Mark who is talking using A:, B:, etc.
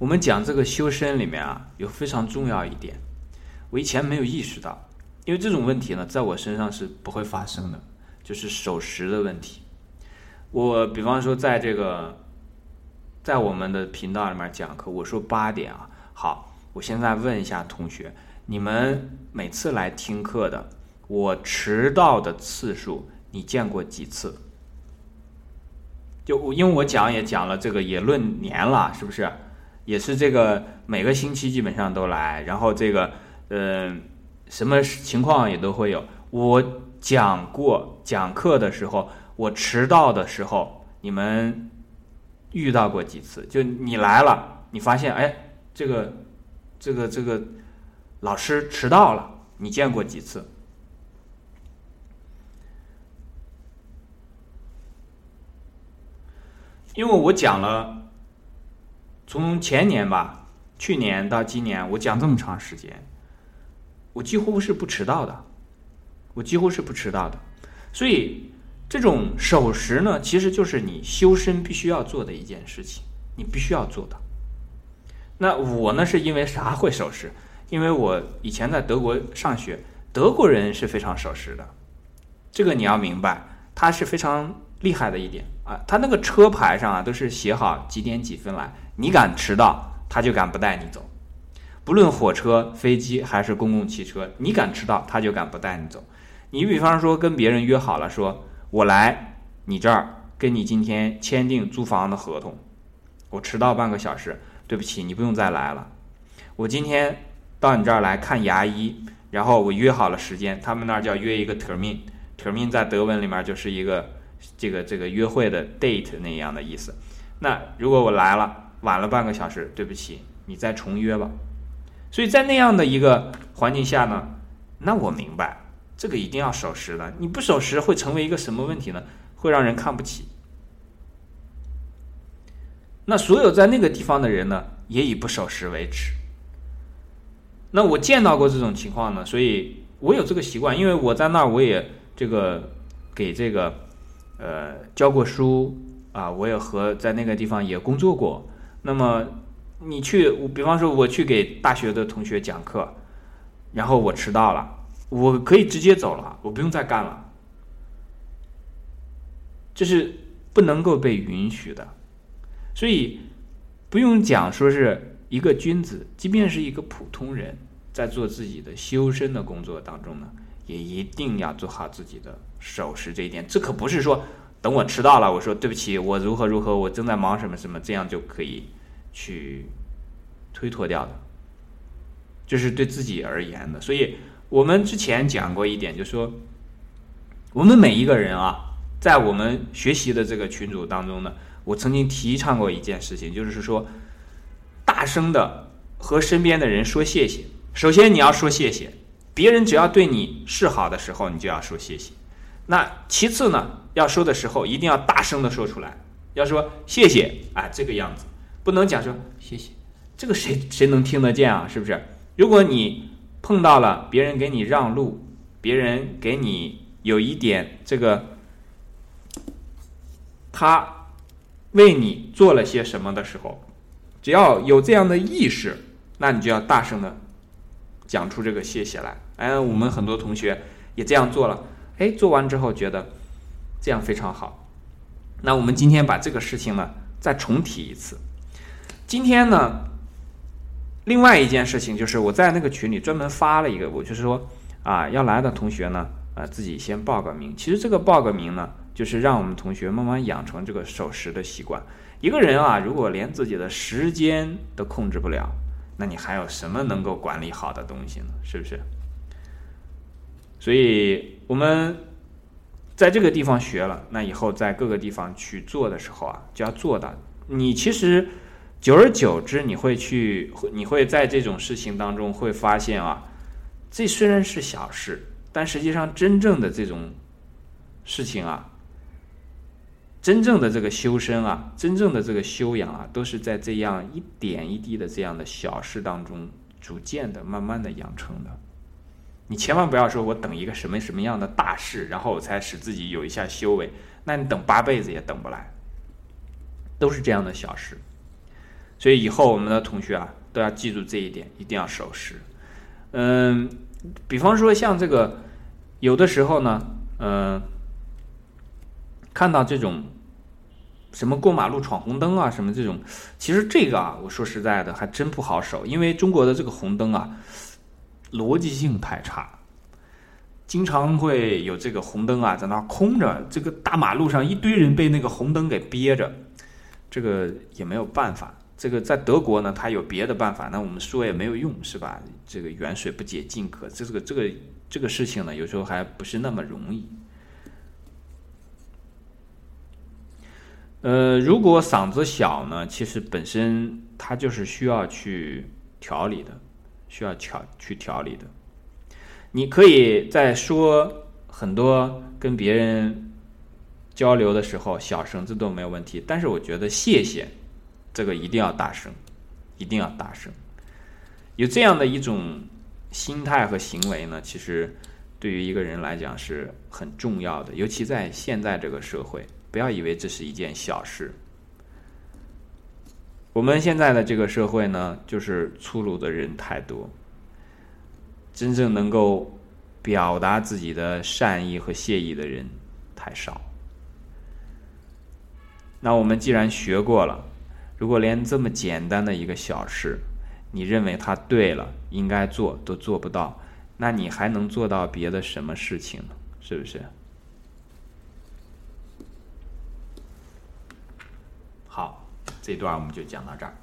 A: 我们讲这个修身里面啊，有非常重要一点，我以前没有意识到，因为这种问题呢，在我身上是不会发生的，就是守时的问题。我比方说，在这个，在我们的频道里面讲课，我说八点啊，好，我现在问一下同学，你们每次来听课的，我迟到的次数，你见过几次？就因为我讲也讲了这个也论年了，是不是？也是这个每个星期基本上都来，然后这个呃什么情况也都会有。我讲过讲课的时候，我迟到的时候，你们遇到过几次？就你来了，你发现哎，这个这个这个老师迟到了，你见过几次？因为我讲了，从前年吧，去年到今年，我讲这么长时间，我几乎是不迟到的，我几乎是不迟到的。所以这种守时呢，其实就是你修身必须要做的一件事情，你必须要做的。那我呢，是因为啥会守时？因为我以前在德国上学，德国人是非常守时的，这个你要明白，他是非常。厉害的一点啊，他那个车牌上啊都是写好几点几分来，你敢迟到，他就敢不带你走。不论火车、飞机还是公共汽车，你敢迟到，他就敢不带你走。你比方说跟别人约好了，说我来你这儿跟你今天签订租房的合同，我迟到半个小时，对不起，你不用再来了。我今天到你这儿来看牙医，然后我约好了时间，他们那儿叫约一个 termin，termin 在德文里面就是一个。这个这个约会的 date 那样的意思，那如果我来了晚了半个小时，对不起，你再重约吧。所以在那样的一个环境下呢，那我明白这个一定要守时的，你不守时会成为一个什么问题呢？会让人看不起。那所有在那个地方的人呢，也以不守时为耻。那我见到过这种情况呢，所以我有这个习惯，因为我在那儿我也这个给这个。呃，教过书啊，我也和在那个地方也工作过。那么你去，比方说我去给大学的同学讲课，然后我迟到了，我可以直接走了，我不用再干了，这是不能够被允许的。所以不用讲说是一个君子，即便是一个普通人，在做自己的修身的工作当中呢。也一定要做好自己的守时这一点，这可不是说等我迟到了，我说对不起，我如何如何，我正在忙什么什么，这样就可以去推脱掉的，这是对自己而言的。所以我们之前讲过一点，就是说我们每一个人啊，在我们学习的这个群组当中呢，我曾经提倡过一件事情，就是说大声的和身边的人说谢谢。首先你要说谢谢。别人只要对你示好的时候，你就要说谢谢。那其次呢，要说的时候一定要大声的说出来，要说谢谢啊，这个样子，不能讲说谢谢，这个谁谁能听得见啊？是不是？如果你碰到了别人给你让路，别人给你有一点这个，他为你做了些什么的时候，只要有这样的意识，那你就要大声的。讲出这个谢谢来，哎，我们很多同学也这样做了，哎，做完之后觉得这样非常好。那我们今天把这个事情呢再重提一次。今天呢，另外一件事情就是我在那个群里专门发了一个，我就是说啊，要来的同学呢，啊，自己先报个名。其实这个报个名呢，就是让我们同学慢慢养成这个守时的习惯。一个人啊，如果连自己的时间都控制不了，那你还有什么能够管理好的东西呢？是不是？所以我们在这个地方学了，那以后在各个地方去做的时候啊，就要做到。你其实久而久之，你会去，你会在这种事情当中会发现啊，这虽然是小事，但实际上真正的这种事情啊。真正的这个修身啊，真正的这个修养啊，都是在这样一点一滴的这样的小事当中，逐渐的、慢慢的养成的。你千万不要说我等一个什么什么样的大事，然后我才使自己有一下修为，那你等八辈子也等不来。都是这样的小事。所以以后我们的同学啊，都要记住这一点，一定要守时。嗯，比方说像这个，有的时候呢，嗯，看到这种什么过马路闯红灯啊，什么这种，其实这个啊，我说实在的，还真不好守，因为中国的这个红灯啊，逻辑性太差，经常会有这个红灯啊在那空着，这个大马路上一堆人被那个红灯给憋着，这个也没有办法。这个在德国呢，他有别的办法，那我们说也没有用，是吧？这个远水不解近渴，这个这个这个事情呢，有时候还不是那么容易。呃，如果嗓子小呢，其实本身它就是需要去调理的，需要调去调理的。你可以在说很多跟别人交流的时候，小声这都没有问题，但是我觉得谢谢。这个一定要大声，一定要大声。有这样的一种心态和行为呢，其实对于一个人来讲是很重要的，尤其在现在这个社会，不要以为这是一件小事。我们现在的这个社会呢，就是粗鲁的人太多，真正能够表达自己的善意和谢意的人太少。那我们既然学过了。如果连这么简单的一个小事，你认为他对了，应该做都做不到，那你还能做到别的什么事情呢？是不是？好，这段我们就讲到这儿。